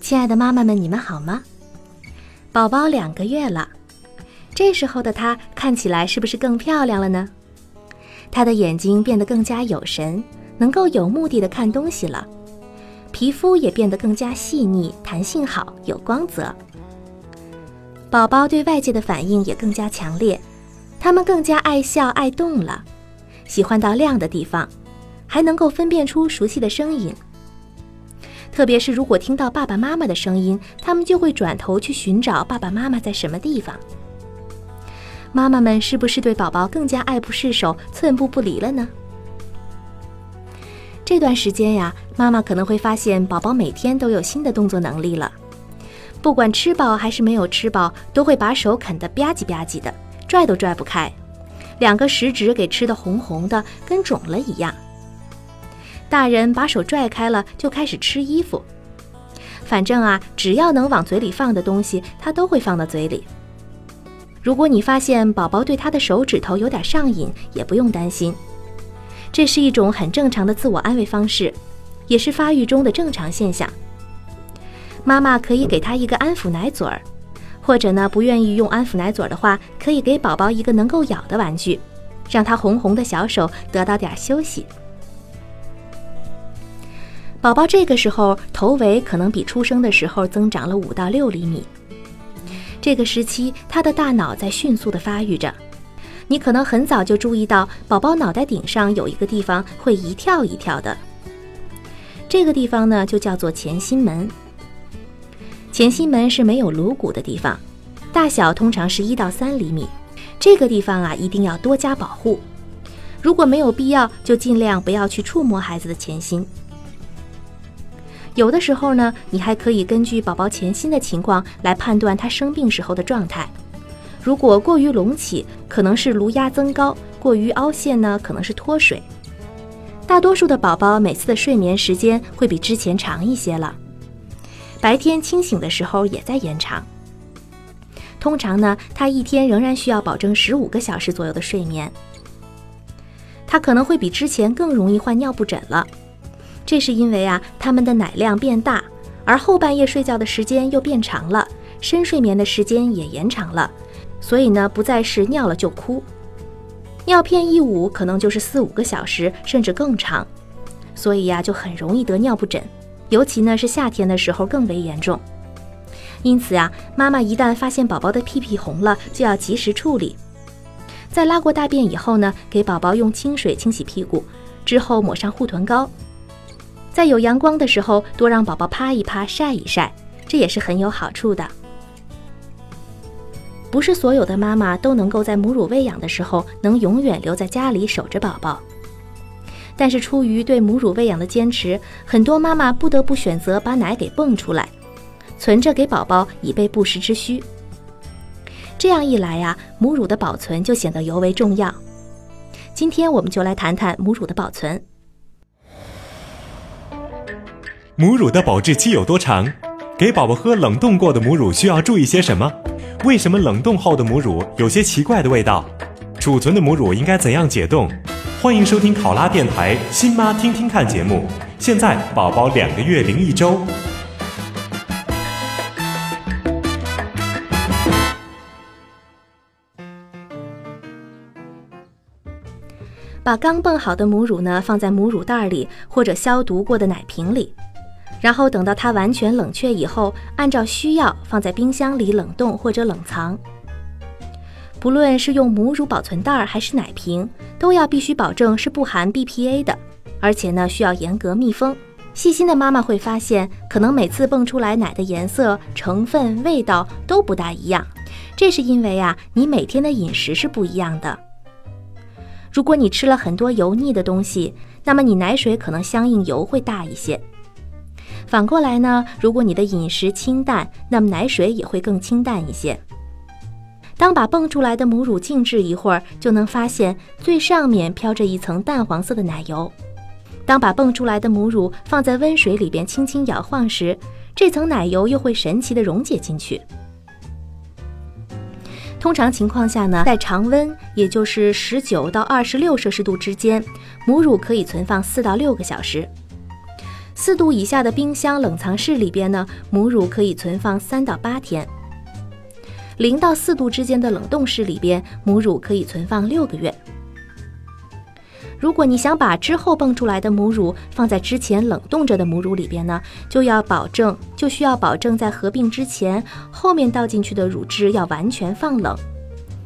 亲爱的妈妈们，你们好吗？宝宝两个月了，这时候的他看起来是不是更漂亮了呢？他的眼睛变得更加有神，能够有目的的看东西了，皮肤也变得更加细腻，弹性好，有光泽。宝宝对外界的反应也更加强烈，他们更加爱笑爱动了，喜欢到亮的地方，还能够分辨出熟悉的声音。特别是如果听到爸爸妈妈的声音，他们就会转头去寻找爸爸妈妈在什么地方。妈妈们是不是对宝宝更加爱不释手、寸步不离了呢？这段时间呀，妈妈可能会发现宝宝每天都有新的动作能力了，不管吃饱还是没有吃饱，都会把手啃得吧唧吧唧的，拽都拽不开，两个食指给吃的红红的，跟肿了一样。大人把手拽开了，就开始吃衣服。反正啊，只要能往嘴里放的东西，他都会放到嘴里。如果你发现宝宝对他的手指头有点上瘾，也不用担心，这是一种很正常的自我安慰方式，也是发育中的正常现象。妈妈可以给他一个安抚奶嘴儿，或者呢，不愿意用安抚奶嘴儿的话，可以给宝宝一个能够咬的玩具，让他红红的小手得到点休息。宝宝这个时候头围可能比出生的时候增长了五到六厘米。这个时期，他的大脑在迅速的发育着。你可能很早就注意到，宝宝脑袋顶上有一个地方会一跳一跳的。这个地方呢，就叫做前心门。前心门是没有颅骨的地方，大小通常是一到三厘米。这个地方啊，一定要多加保护。如果没有必要，就尽量不要去触摸孩子的前心。有的时候呢，你还可以根据宝宝前心的情况来判断他生病时候的状态。如果过于隆起，可能是颅压增高；过于凹陷呢，可能是脱水。大多数的宝宝每次的睡眠时间会比之前长一些了，白天清醒的时候也在延长。通常呢，他一天仍然需要保证十五个小时左右的睡眠。他可能会比之前更容易患尿布疹了。这是因为啊，他们的奶量变大，而后半夜睡觉的时间又变长了，深睡眠的时间也延长了，所以呢，不再是尿了就哭，尿片一捂可能就是四五个小时，甚至更长，所以呀，就很容易得尿布疹，尤其呢是夏天的时候更为严重。因此呀，妈妈一旦发现宝宝的屁屁红了，就要及时处理，在拉过大便以后呢，给宝宝用清水清洗屁股，之后抹上护臀膏。在有阳光的时候，多让宝宝趴一趴、晒一晒，这也是很有好处的。不是所有的妈妈都能够在母乳喂养的时候能永远留在家里守着宝宝，但是出于对母乳喂养的坚持，很多妈妈不得不选择把奶给泵出来，存着给宝宝以备不时之需。这样一来呀，母乳的保存就显得尤为重要。今天我们就来谈谈母乳的保存。母乳的保质期有多长？给宝宝喝冷冻过的母乳需要注意些什么？为什么冷冻后的母乳有些奇怪的味道？储存的母乳应该怎样解冻？欢迎收听考拉电台《新妈听听看》节目。现在宝宝两个月零一周。把刚泵好的母乳呢放在母乳袋里或者消毒过的奶瓶里。然后等到它完全冷却以后，按照需要放在冰箱里冷冻或者冷藏。不论是用母乳保存袋还是奶瓶，都要必须保证是不含 BPA 的，而且呢需要严格密封。细心的妈妈会发现，可能每次蹦出来奶的颜色、成分、味道都不大一样。这是因为啊，你每天的饮食是不一样的。如果你吃了很多油腻的东西，那么你奶水可能相应油会大一些。反过来呢，如果你的饮食清淡，那么奶水也会更清淡一些。当把蹦出来的母乳静置一会儿，就能发现最上面飘着一层淡黄色的奶油。当把蹦出来的母乳放在温水里边轻轻摇晃时，这层奶油又会神奇的溶解进去。通常情况下呢，在常温，也就是十九到二十六摄氏度之间，母乳可以存放四到六个小时。四度以下的冰箱冷藏室里边呢，母乳可以存放三到八天。零到四度之间的冷冻室里边，母乳可以存放六个月。如果你想把之后蹦出来的母乳放在之前冷冻着的母乳里边呢，就要保证就需要保证在合并之前，后面倒进去的乳汁要完全放冷，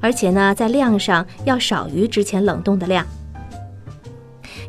而且呢，在量上要少于之前冷冻的量。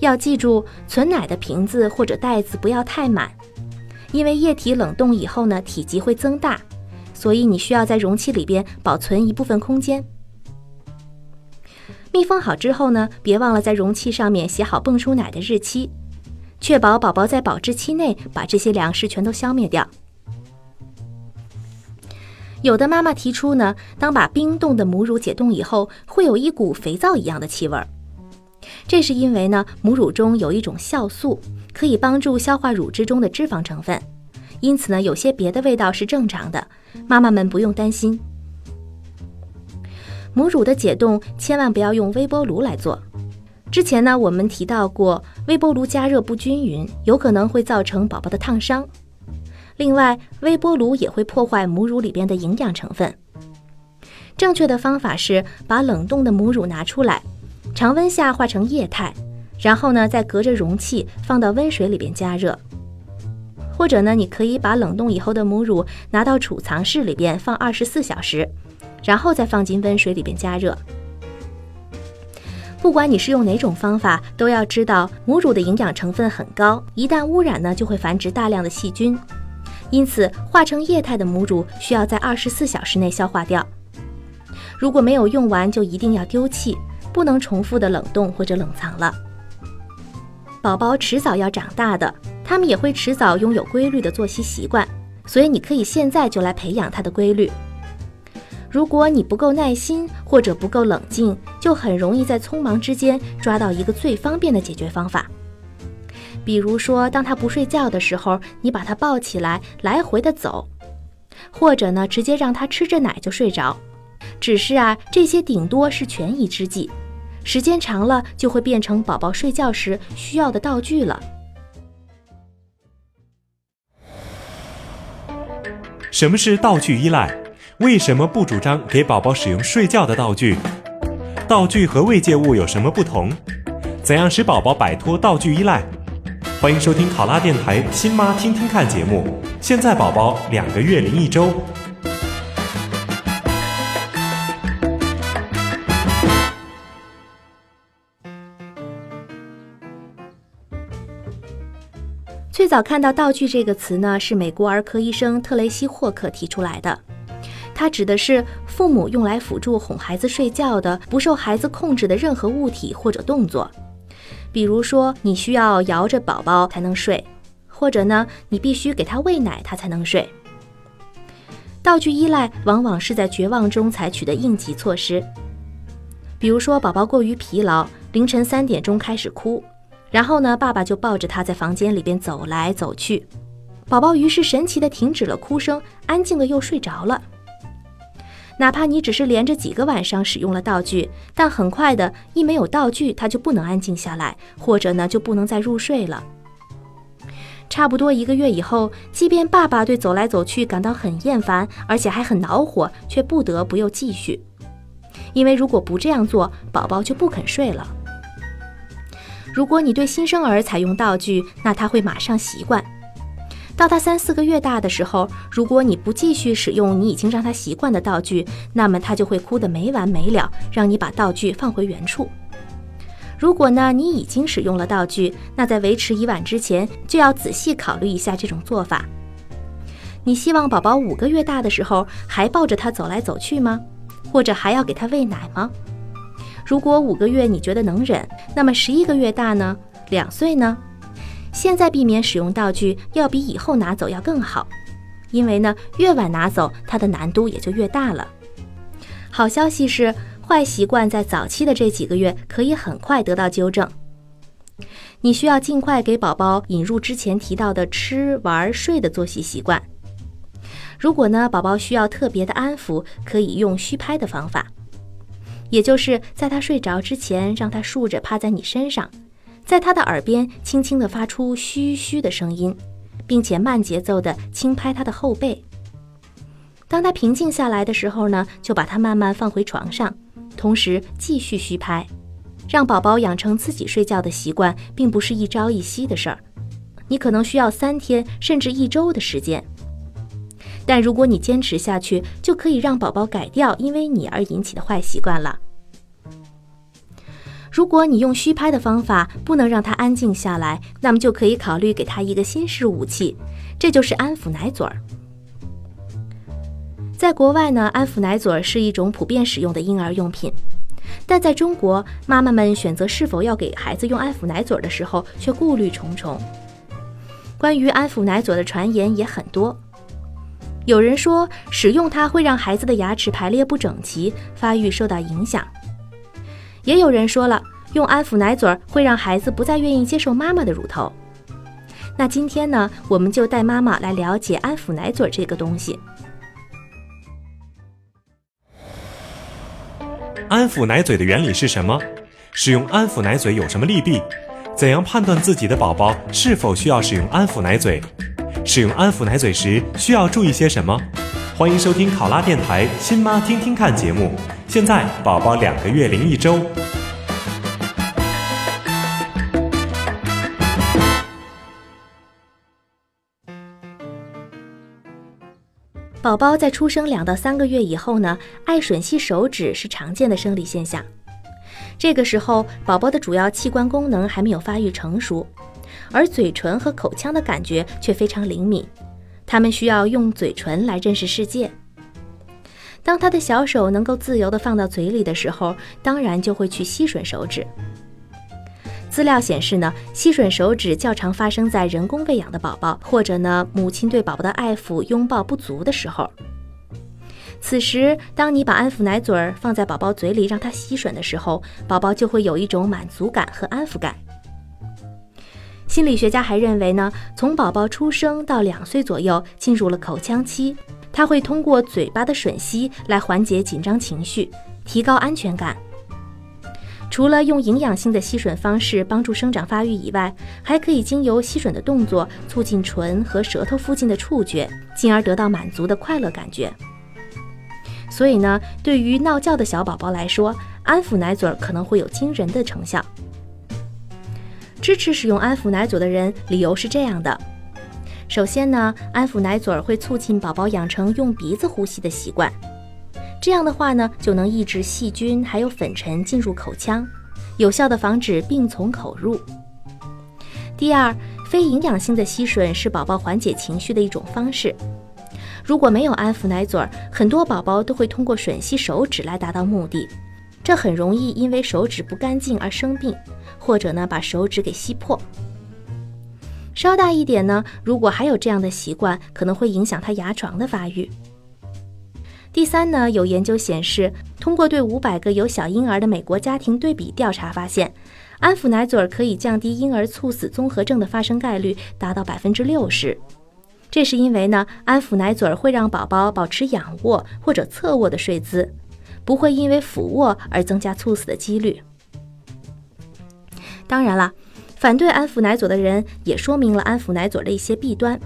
要记住，存奶的瓶子或者袋子不要太满，因为液体冷冻以后呢，体积会增大，所以你需要在容器里边保存一部分空间。密封好之后呢，别忘了在容器上面写好泵出奶的日期，确保宝宝在保质期内把这些粮食全都消灭掉。有的妈妈提出呢，当把冰冻的母乳解冻以后，会有一股肥皂一样的气味儿，这是因为呢，母乳中有一种酵素，可以帮助消化乳汁中的脂肪成分，因此呢，有些别的味道是正常的，妈妈们不用担心。母乳的解冻千万不要用微波炉来做。之前呢，我们提到过，微波炉加热不均匀，有可能会造成宝宝的烫伤。另外，微波炉也会破坏母乳里边的营养成分。正确的方法是把冷冻的母乳拿出来，常温下化成液态，然后呢，再隔着容器放到温水里边加热。或者呢，你可以把冷冻以后的母乳拿到储藏室里边放二十四小时。然后再放进温水里边加热。不管你是用哪种方法，都要知道母乳的营养成分很高，一旦污染呢，就会繁殖大量的细菌。因此，化成液态的母乳需要在二十四小时内消化掉。如果没有用完，就一定要丢弃，不能重复的冷冻或者冷藏了。宝宝迟早要长大的，他们也会迟早拥有规律的作息习惯，所以你可以现在就来培养他的规律。如果你不够耐心或者不够冷静，就很容易在匆忙之间抓到一个最方便的解决方法。比如说，当他不睡觉的时候，你把他抱起来来回的走，或者呢，直接让他吃着奶就睡着。只是啊，这些顶多是权宜之计，时间长了就会变成宝宝睡觉时需要的道具了。什么是道具依赖？为什么不主张给宝宝使用睡觉的道具？道具和慰藉物有什么不同？怎样使宝宝摆脱道具依赖？欢迎收听考拉电台《新妈听听看》节目。现在宝宝两个月零一周。最早看到“道具”这个词呢，是美国儿科医生特雷西·霍克提出来的。它指的是父母用来辅助哄孩子睡觉的不受孩子控制的任何物体或者动作，比如说你需要摇着宝宝才能睡，或者呢你必须给他喂奶他才能睡。道具依赖往往是在绝望中采取的应急措施，比如说宝宝过于疲劳，凌晨三点钟开始哭，然后呢爸爸就抱着他在房间里边走来走去，宝宝于是神奇的停止了哭声，安静的又睡着了。哪怕你只是连着几个晚上使用了道具，但很快的一没有道具，他就不能安静下来，或者呢就不能再入睡了。差不多一个月以后，即便爸爸对走来走去感到很厌烦，而且还很恼火，却不得不又继续，因为如果不这样做，宝宝就不肯睡了。如果你对新生儿采用道具，那他会马上习惯。到他三四个月大的时候，如果你不继续使用你已经让他习惯的道具，那么他就会哭得没完没了，让你把道具放回原处。如果呢你已经使用了道具，那在维持已晚之前就要仔细考虑一下这种做法。你希望宝宝五个月大的时候还抱着他走来走去吗？或者还要给他喂奶吗？如果五个月你觉得能忍，那么十一个月大呢？两岁呢？现在避免使用道具，要比以后拿走要更好，因为呢，越晚拿走，它的难度也就越大了。好消息是，坏习惯在早期的这几个月可以很快得到纠正。你需要尽快给宝宝引入之前提到的吃、玩、睡的作息习惯。如果呢，宝宝需要特别的安抚，可以用虚拍的方法。也就是在他睡着之前，让他竖着趴在你身上，在他的耳边轻轻地发出嘘嘘的声音，并且慢节奏地轻拍他的后背。当他平静下来的时候呢，就把他慢慢放回床上，同时继续虚拍。让宝宝养成自己睡觉的习惯，并不是一朝一夕的事儿，你可能需要三天甚至一周的时间。但如果你坚持下去，就可以让宝宝改掉因为你而引起的坏习惯了。如果你用虚拍的方法不能让他安静下来，那么就可以考虑给他一个新式武器，这就是安抚奶嘴儿。在国外呢，安抚奶嘴儿是一种普遍使用的婴儿用品，但在中国，妈妈们选择是否要给孩子用安抚奶嘴儿的时候，却顾虑重重。关于安抚奶嘴的传言也很多。有人说，使用它会让孩子的牙齿排列不整齐，发育受到影响。也有人说了，用安抚奶嘴会让孩子不再愿意接受妈妈的乳头。那今天呢，我们就带妈妈来了解安抚奶嘴这个东西。安抚奶嘴的原理是什么？使用安抚奶嘴有什么利弊？怎样判断自己的宝宝是否需要使用安抚奶嘴？使用安抚奶嘴时需要注意些什么？欢迎收听考拉电台《亲妈听听看》节目。现在宝宝两个月零一周。宝宝在出生两到三个月以后呢，爱吮吸手指是常见的生理现象。这个时候，宝宝的主要器官功能还没有发育成熟。而嘴唇和口腔的感觉却非常灵敏，他们需要用嘴唇来认识世界。当他的小手能够自由地放到嘴里的时候，当然就会去吸吮手指。资料显示呢，吸吮手指较常发生在人工喂养的宝宝，或者呢母亲对宝宝的爱抚拥抱不足的时候。此时，当你把安抚奶嘴儿放在宝宝嘴里让他吸吮的时候，宝宝就会有一种满足感和安抚感。心理学家还认为呢，从宝宝出生到两岁左右进入了口腔期，他会通过嘴巴的吮吸来缓解紧张情绪，提高安全感。除了用营养性的吸吮方式帮助生长发育以外，还可以经由吸吮的动作促进唇和舌头附近的触觉，进而得到满足的快乐感觉。所以呢，对于闹觉的小宝宝来说，安抚奶嘴可能会有惊人的成效。支持使用安抚奶嘴的人，理由是这样的：首先呢，安抚奶嘴会促进宝宝养成用鼻子呼吸的习惯，这样的话呢，就能抑制细菌还有粉尘进入口腔，有效的防止病从口入。第二，非营养性的吸吮是宝宝缓解情绪的一种方式。如果没有安抚奶嘴，很多宝宝都会通过吮吸手指来达到目的。这很容易因为手指不干净而生病，或者呢把手指给吸破。稍大一点呢，如果还有这样的习惯，可能会影响他牙床的发育。第三呢，有研究显示，通过对五百个有小婴儿的美国家庭对比调查发现，安抚奶嘴可以降低婴儿猝死综合症的发生概率达到百分之六十。这是因为呢，安抚奶嘴会让宝宝保持仰卧或者侧卧的睡姿。不会因为俯卧而增加猝死的几率。当然了，反对安抚奶嘴的人也说明了安抚奶嘴的一些弊端，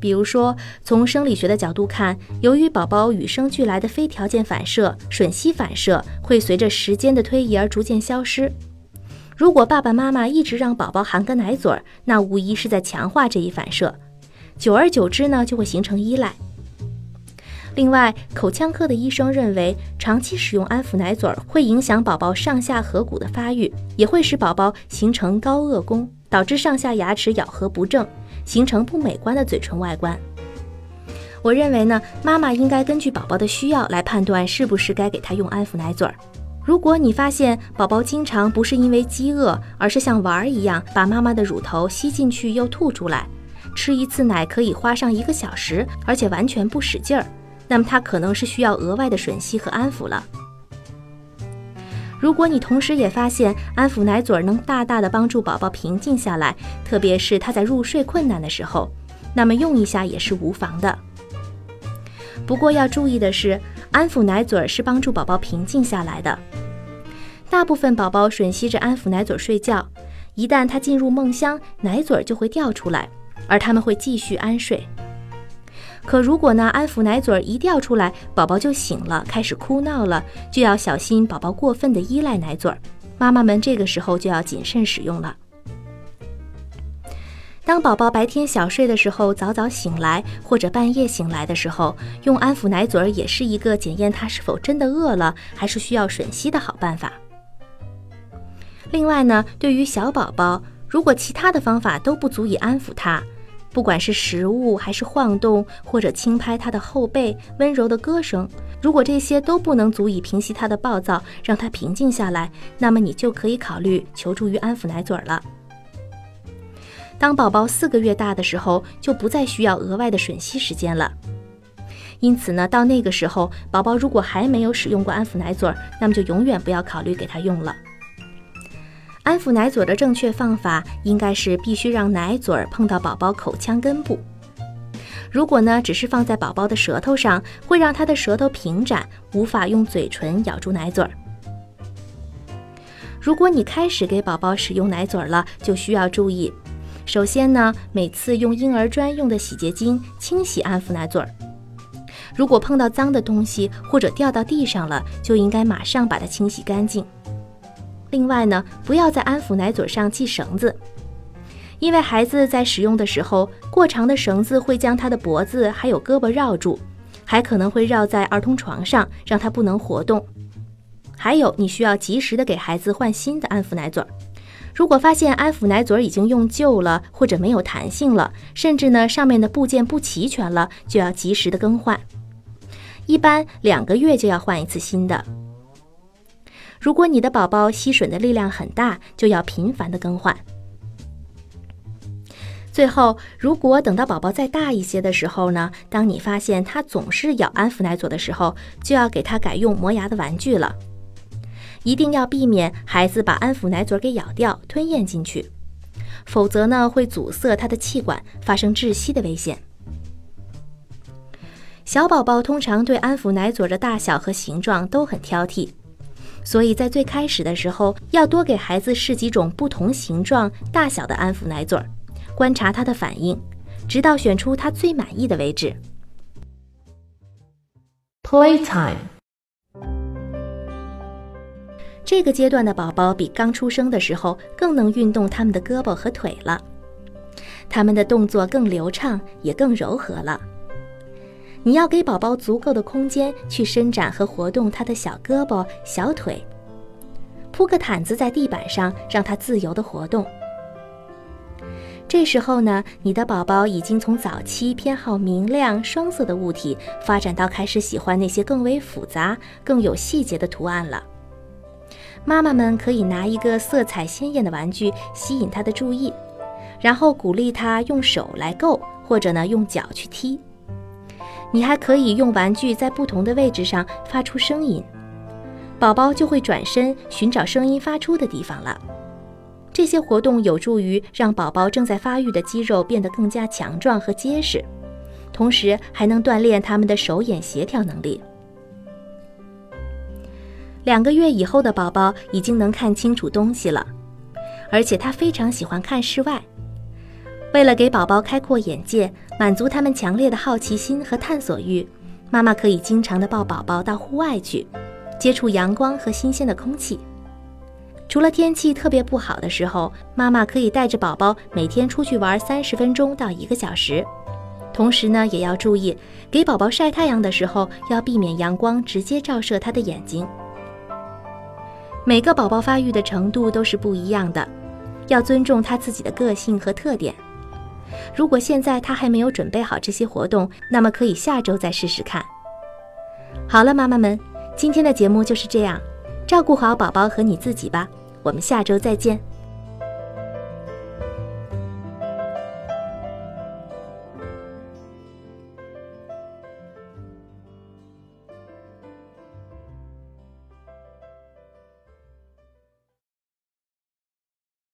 比如说，从生理学的角度看，由于宝宝与生俱来的非条件反射吮吸反射会随着时间的推移而逐渐消失。如果爸爸妈妈一直让宝宝含个奶嘴儿，那无疑是在强化这一反射，久而久之呢，就会形成依赖。另外，口腔科的医生认为，长期使用安抚奶嘴儿会影响宝宝上下颌骨的发育，也会使宝宝形成高颚弓，导致上下牙齿咬合不正，形成不美观的嘴唇外观。我认为呢，妈妈应该根据宝宝的需要来判断是不是该给他用安抚奶嘴儿。如果你发现宝宝经常不是因为饥饿，而是像玩儿一样把妈妈的乳头吸进去又吐出来，吃一次奶可以花上一个小时，而且完全不使劲儿，那么他可能是需要额外的吮吸和安抚了。如果你同时也发现安抚奶嘴能大大的帮助宝宝平静下来，特别是他在入睡困难的时候，那么用一下也是无妨的。不过要注意的是，安抚奶嘴是帮助宝宝平静下来的。大部分宝宝吮吸着安抚奶嘴睡觉，一旦他进入梦乡，奶嘴就会掉出来，而他们会继续安睡。可如果呢，安抚奶嘴一掉出来，宝宝就醒了，开始哭闹了，就要小心宝宝过分的依赖奶嘴儿，妈妈们这个时候就要谨慎使用了。当宝宝白天小睡的时候，早早醒来，或者半夜醒来的时候，用安抚奶嘴儿也是一个检验他是否真的饿了，还是需要吮吸的好办法。另外呢，对于小宝宝，如果其他的方法都不足以安抚他，不管是食物，还是晃动，或者轻拍他的后背，温柔的歌声，如果这些都不能足以平息他的暴躁，让他平静下来，那么你就可以考虑求助于安抚奶嘴了。当宝宝四个月大的时候，就不再需要额外的吮吸时间了。因此呢，到那个时候，宝宝如果还没有使用过安抚奶嘴，那么就永远不要考虑给他用了。安抚奶嘴的正确方法应该是必须让奶嘴碰到宝宝口腔根部。如果呢，只是放在宝宝的舌头上，会让他的舌头平展，无法用嘴唇咬住奶嘴儿。如果你开始给宝宝使用奶嘴了，就需要注意。首先呢，每次用婴儿专用的洗洁精清洗安抚奶嘴儿。如果碰到脏的东西或者掉到地上了，就应该马上把它清洗干净。另外呢，不要在安抚奶嘴上系绳子，因为孩子在使用的时候，过长的绳子会将他的脖子还有胳膊绕住，还可能会绕在儿童床上，让他不能活动。还有，你需要及时的给孩子换新的安抚奶嘴。如果发现安抚奶嘴已经用旧了，或者没有弹性了，甚至呢上面的部件不齐全了，就要及时的更换。一般两个月就要换一次新的。如果你的宝宝吸吮的力量很大，就要频繁的更换。最后，如果等到宝宝再大一些的时候呢，当你发现他总是咬安抚奶嘴的时候，就要给他改用磨牙的玩具了。一定要避免孩子把安抚奶嘴给咬掉、吞咽进去，否则呢会阻塞他的气管，发生窒息的危险。小宝宝通常对安抚奶嘴的大小和形状都很挑剔，所以在最开始的时候，要多给孩子试几种不同形状、大小的安抚奶嘴儿，观察他的反应，直到选出他最满意的为止。Playtime。这个阶段的宝宝比刚出生的时候更能运动他们的胳膊和腿了，他们的动作更流畅，也更柔和了。你要给宝宝足够的空间去伸展和活动他的小胳膊、小腿，铺个毯子在地板上，让他自由的活动。这时候呢，你的宝宝已经从早期偏好明亮双色的物体，发展到开始喜欢那些更为复杂、更有细节的图案了。妈妈们可以拿一个色彩鲜艳的玩具吸引他的注意，然后鼓励他用手来够，或者呢用脚去踢。你还可以用玩具在不同的位置上发出声音，宝宝就会转身寻找声音发出的地方了。这些活动有助于让宝宝正在发育的肌肉变得更加强壮和结实，同时还能锻炼他们的手眼协调能力。两个月以后的宝宝已经能看清楚东西了，而且他非常喜欢看室外。为了给宝宝开阔眼界，满足他们强烈的好奇心和探索欲，妈妈可以经常的抱宝宝到户外去，接触阳光和新鲜的空气。除了天气特别不好的时候，妈妈可以带着宝宝每天出去玩三十分钟到一个小时。同时呢，也要注意给宝宝晒太阳的时候，要避免阳光直接照射他的眼睛。每个宝宝发育的程度都是不一样的，要尊重他自己的个性和特点。如果现在他还没有准备好这些活动，那么可以下周再试试看。好了，妈妈们，今天的节目就是这样，照顾好宝宝和你自己吧。我们下周再见。